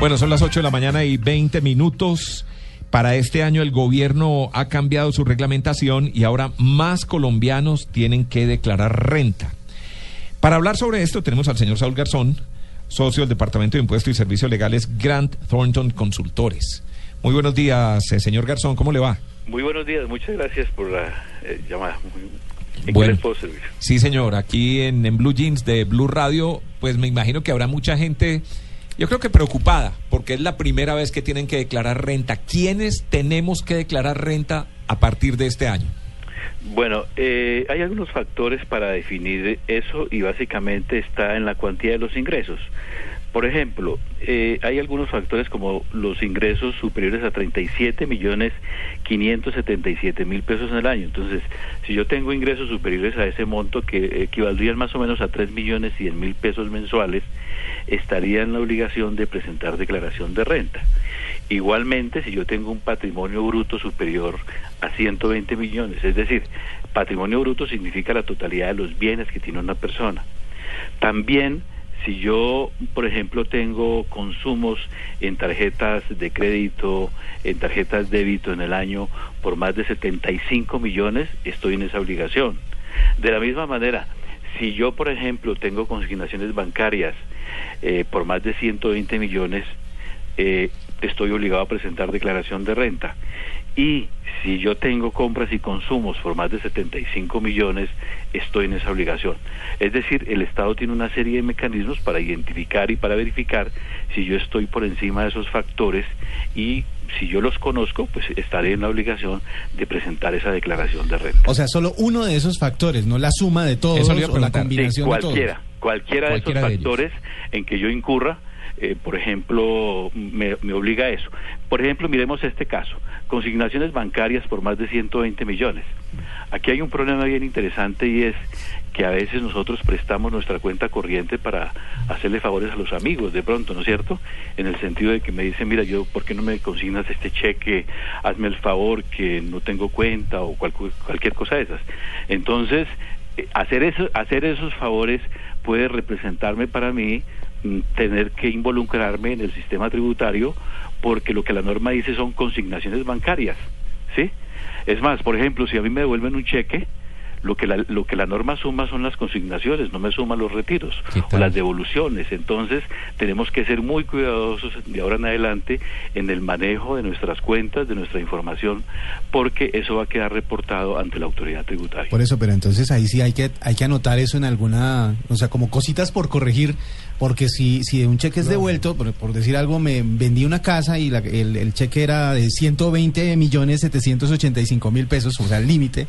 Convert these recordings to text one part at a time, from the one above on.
Bueno, son las 8 de la mañana y 20 minutos. Para este año el gobierno ha cambiado su reglamentación y ahora más colombianos tienen que declarar renta. Para hablar sobre esto tenemos al señor Saúl Garzón, socio del Departamento de Impuestos y Servicios Legales Grant Thornton Consultores. Muy buenos días, eh, señor Garzón, ¿cómo le va? Muy buenos días, muchas gracias por la eh, llamada. ¿En bueno, qué puedo servir? Sí, señor, aquí en, en Blue Jeans de Blue Radio, pues me imagino que habrá mucha gente yo creo que preocupada, porque es la primera vez que tienen que declarar renta. ¿Quiénes tenemos que declarar renta a partir de este año? Bueno, eh, hay algunos factores para definir eso y básicamente está en la cuantía de los ingresos. Por ejemplo, eh, hay algunos factores como los ingresos superiores a 37 millones 577 mil pesos en el año. Entonces, si yo tengo ingresos superiores a ese monto que equivaldrían más o menos a 3 millones 100 mil pesos mensuales, estaría en la obligación de presentar declaración de renta. Igualmente, si yo tengo un patrimonio bruto superior a 120 millones, es decir, patrimonio bruto significa la totalidad de los bienes que tiene una persona. También si yo, por ejemplo, tengo consumos en tarjetas de crédito, en tarjetas de débito en el año por más de 75 millones, estoy en esa obligación. De la misma manera, si yo, por ejemplo, tengo consignaciones bancarias eh, por más de 120 millones, eh, estoy obligado a presentar declaración de renta. Y si yo tengo compras y consumos por más de 75 millones, estoy en esa obligación. Es decir, el Estado tiene una serie de mecanismos para identificar y para verificar si yo estoy por encima de esos factores y si yo los conozco, pues estaré en la obligación de presentar esa declaración de renta. O sea, solo uno de esos factores, no la suma de todos o la combinación de, cualquiera, Cualquiera de esos factores en que yo incurra eh, por ejemplo, me, obliga a eso. Por ejemplo, miremos este caso, consignaciones bancarias por más de 120 millones. Aquí hay un problema bien interesante y es que a veces nosotros prestamos nuestra cuenta corriente para hacerle favores a los amigos, de pronto, ¿no es cierto? En el sentido de que me dicen, mira, yo, ¿por qué no me consignas este cheque? Hazme el favor que no tengo cuenta o cualquier cosa de esas. Entonces, eh, hacer, eso, hacer esos favores puede representarme para mí tener que involucrarme en el sistema tributario porque lo que la norma dice son consignaciones bancarias, ¿sí? Es más, por ejemplo, si a mí me devuelven un cheque, lo que la, lo que la norma suma son las consignaciones, no me suma los retiros o las devoluciones. Entonces, tenemos que ser muy cuidadosos de ahora en adelante en el manejo de nuestras cuentas, de nuestra información, porque eso va a quedar reportado ante la autoridad tributaria. Por eso, pero entonces ahí sí hay que hay que anotar eso en alguna, o sea, como cositas por corregir, porque si si un cheque es devuelto, por, decir algo, me vendí una casa y el, el cheque era de 120 millones 785 mil pesos, o sea, el límite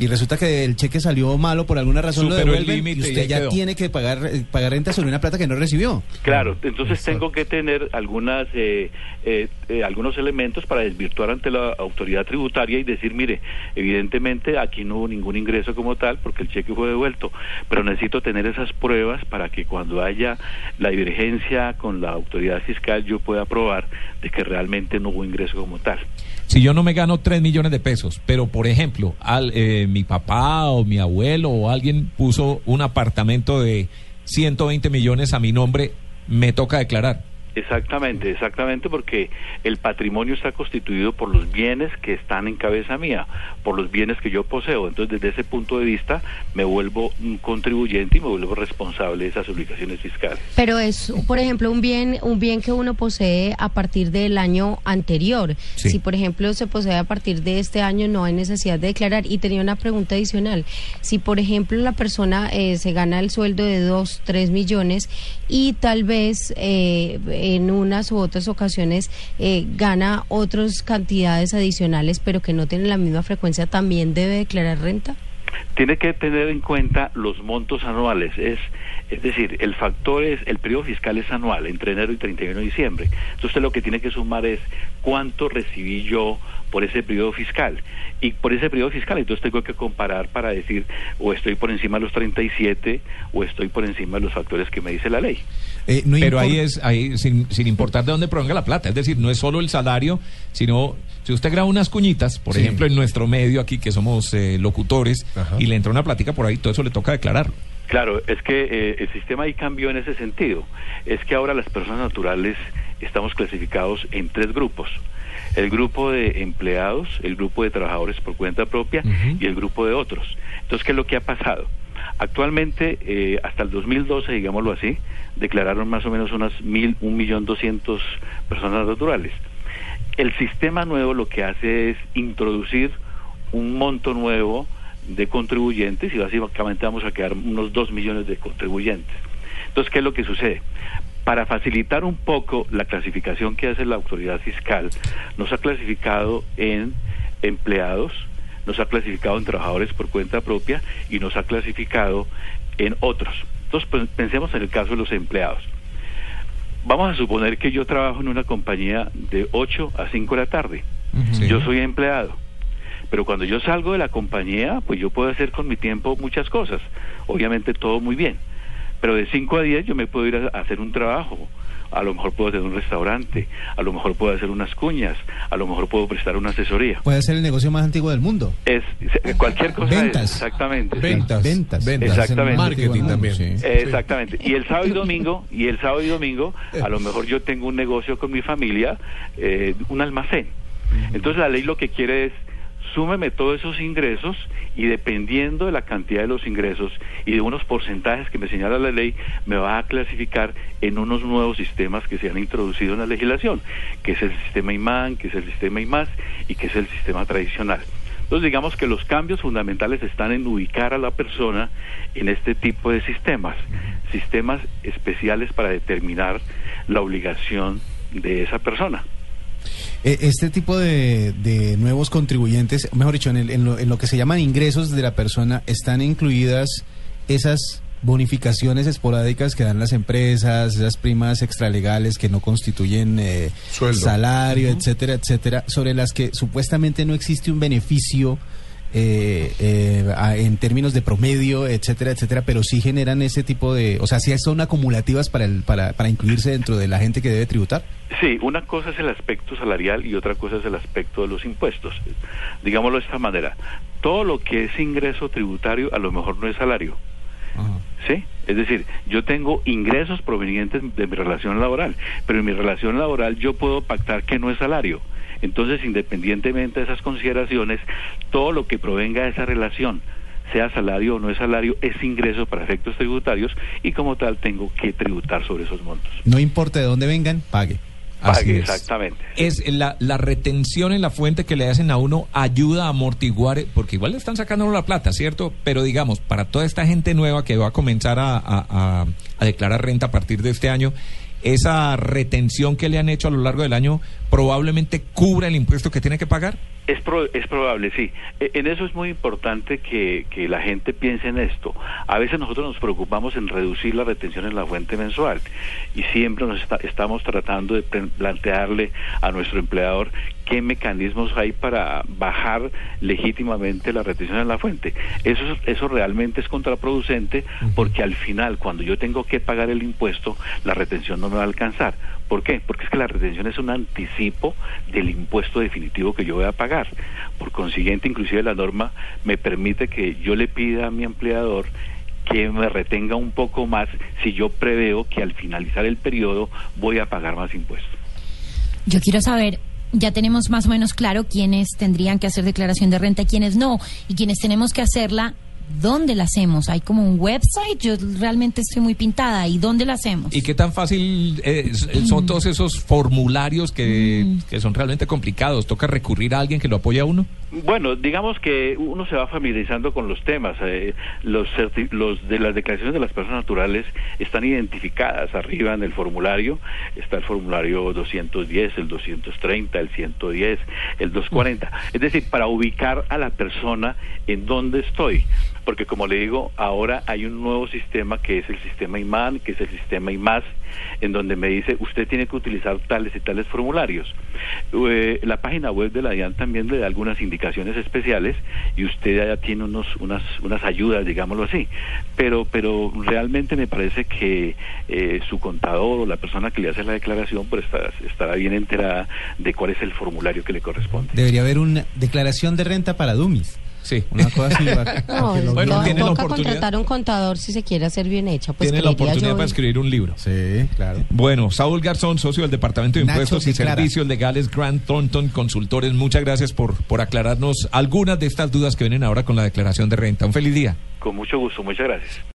y resulta que el cheque salió malo por alguna razón lo devuelven y usted ya tiene que pagar eh, pagar renta sobre una plata que no recibió. Claro, entonces tengo que tener algunas eh, eh, algunos elementos para desvirtuar ante la autoridad tributaria y decir, mire, evidentemente aquí no hubo ningún ingreso como tal porque el cheque fue devuelto, pero necesito tener esas pruebas para que cuando haya la divergencia con la autoridad fiscal yo pueda probar de que realmente no hubo ingreso como tal. Si yo no me gano 3 millones de pesos, pero por ejemplo, al, eh, mi papá o mi abuelo o alguien puso un apartamento de 120 millones a mi nombre, me toca declarar. Exactamente, exactamente, porque el patrimonio está constituido por los bienes que están en cabeza mía, por los bienes que yo poseo. Entonces, desde ese punto de vista, me vuelvo un contribuyente y me vuelvo responsable de esas obligaciones fiscales. Pero es, por ejemplo, un bien, un bien que uno posee a partir del año anterior. Si, por ejemplo, se posee a partir de este año, no hay necesidad de declarar. Y tenía una pregunta adicional. Si, por ejemplo, la persona eh, se gana el sueldo de 2, 3 millones y tal vez... Eh, en unas u otras ocasiones eh, gana otras cantidades adicionales, pero que no tiene la misma frecuencia, ¿también debe declarar renta? Tiene que tener en cuenta los montos anuales. Es, es decir, el factor es, el periodo fiscal es anual, entre enero y 31 de diciembre. Entonces lo que tiene que sumar es cuánto recibí yo por ese periodo fiscal. Y por ese periodo fiscal, entonces tengo que comparar para decir o estoy por encima de los 37 o estoy por encima de los factores que me dice la ley. Eh, Pero ahí es, ahí sin, sin importar de dónde provenga la plata, es decir, no es solo el salario, sino si usted graba unas cuñitas, por ejemplo, en nuestro medio aquí que somos eh, locutores, y le entra una plática por ahí, todo eso le toca declararlo. Claro, es que eh, el sistema ahí cambió en ese sentido. Es que ahora las personas naturales estamos clasificados en tres grupos. El grupo de empleados, el grupo de trabajadores por cuenta propia y el grupo de otros. Entonces, ¿qué es lo que ha pasado? Actualmente, eh, hasta el 2012, digámoslo así, declararon más o menos unas mil, un millón doscientos personas naturales. El sistema nuevo lo que hace es introducir un monto nuevo de contribuyentes y básicamente vamos a quedar unos dos millones de contribuyentes. Entonces, ¿qué es lo que sucede? Para facilitar un poco la clasificación que hace la autoridad fiscal, nos ha clasificado en empleados, nos ha clasificado en trabajadores por cuenta propia y nos ha clasificado en otros. Entonces, pues, pensemos en el caso de los empleados. Vamos a suponer que yo trabajo en una compañía de 8 a 5 de la tarde. Yo soy empleado. Pero cuando yo salgo de la compañía, pues yo puedo hacer con mi tiempo muchas cosas. Obviamente todo muy bien. Pero de 5 a 10 yo me puedo ir a hacer un trabajo a lo mejor puedo hacer un restaurante, a lo mejor puedo hacer unas cuñas, a lo mejor puedo prestar una asesoría. Puede ser el negocio más antiguo del mundo. Es cualquier cosa. Ventas. exactamente. Ventas. Ventas. Exactamente. Marketing también. Exactamente. Y el sábado y domingo, y el sábado y domingo, a lo mejor yo tengo un negocio con mi familia, eh, un almacén. Entonces la ley lo que quiere es súmeme todos esos ingresos y dependiendo de la cantidad de los ingresos y de unos porcentajes que me señala la ley, me va a clasificar en unos nuevos sistemas que se han introducido en la legislación, que es el sistema IMAN, que es el sistema IMAS y que es el sistema tradicional. Entonces digamos que los cambios fundamentales están en ubicar a la persona en este tipo de sistemas, sistemas especiales para determinar la obligación de esa persona. Eh, este tipo de, nuevos contribuyentes, mejor dicho, en, lo, que se llaman ingresos de la persona, están incluidas esas bonificaciones esporádicas que dan las empresas, esas primas extralegales que no constituyen eh, salario, etcétera, etcétera, sobre las que supuestamente no existe un beneficio eh, eh, en términos de promedio, etcétera, etcétera, pero sí generan ese tipo de, o sea, sí son acumulativas para, el, para, para incluirse dentro de la gente que debe tributar. Sí, una cosa es el aspecto salarial y otra cosa es el aspecto de los impuestos. Digámoslo de esta manera, todo lo que es ingreso tributario a lo mejor no es salario. ¿Sí? Es decir, yo tengo ingresos provenientes de mi relación laboral, pero en mi relación laboral yo puedo pactar que no es salario. Entonces, independientemente de esas consideraciones, todo lo que provenga de esa relación, sea salario o no es salario, es ingreso para efectos tributarios y como tal tengo que tributar sobre esos montos. No importa de dónde vengan, pague. Pague, exactamente. Es la, la, retención en la fuente que le hacen a uno ayuda a amortiguar, porque igual le están sacando la plata, ¿cierto? Pero digamos, para toda esta gente nueva que va a comenzar a, a declarar renta a partir de este año, esa retención que le han hecho a lo largo del año probablemente cubra el impuesto que tiene que pagar? Es, es probable, sí. E, en eso es muy importante que, que, la gente piense en esto. A veces nosotros nos preocupamos en reducir la retención en la fuente mensual y siempre nos estamos tratando de plantearle a nuestro empleador qué mecanismos hay para bajar legítimamente la retención en la fuente. Eso, eso realmente es contraproducente porque al final, cuando yo tengo que pagar el impuesto, la retención no me va a alcanzar. ¿Por qué? Porque es que la retención es un anticipo del impuesto definitivo que yo voy a pagar. Por consiguiente, inclusive la norma me permite que yo le pida a mi empleador que me retenga un poco más si yo preveo que al finalizar el periodo voy a pagar más impuestos. Yo quiero saber, ya tenemos más o menos claro quiénes tendrían que hacer declaración de renta y quiénes no, y quienes tenemos que hacerla ¿Dónde la hacemos? ¿Hay como un website? Yo realmente estoy muy pintada. ¿Y dónde la hacemos? ¿Y qué tan fácil eh, son todos esos formularios que, Mm. que, son realmente complicados? ¿Toca recurrir a alguien que lo apoye a uno? Bueno, digamos que uno se va familiarizando con los temas. Eh, los, los de las declaraciones de las personas naturales están identificadas arriba en el formulario. Está el formulario 210, el 230, el 110, el 240. Es decir, para ubicar a la persona en dónde estoy porque como le digo, ahora hay un nuevo sistema que es el sistema IMAN, que es el sistema IMAS, en donde me dice usted tiene que utilizar tales y tales formularios. Eh, la página web de la DIAN también le da algunas indicaciones especiales y usted ya tiene unos, unas, unas ayudas, digámoslo así. Pero, pero realmente me parece que eh, su contador o la persona que le hace la declaración pues estará, estará bien enterada de cuál es el formulario que le corresponde. Debería haber una declaración de renta para Dumis. Sí. Una cosa así. para- No, Bueno, vean. tiene la toca oportunidad. contratar un contador si se quiere hacer bien hecha. Pues Tiene la oportunidad yo. para escribir un libro. Sí, claro. Bueno, Saúl Garzón, socio del Departamento de Nacho Impuestos y declara. Servicios Legales Grant Thornton Consultores, muchas gracias por, por aclararnos algunas de estas dudas que vienen ahora con la declaración de renta. Un feliz día. Con mucho gusto, muchas gracias.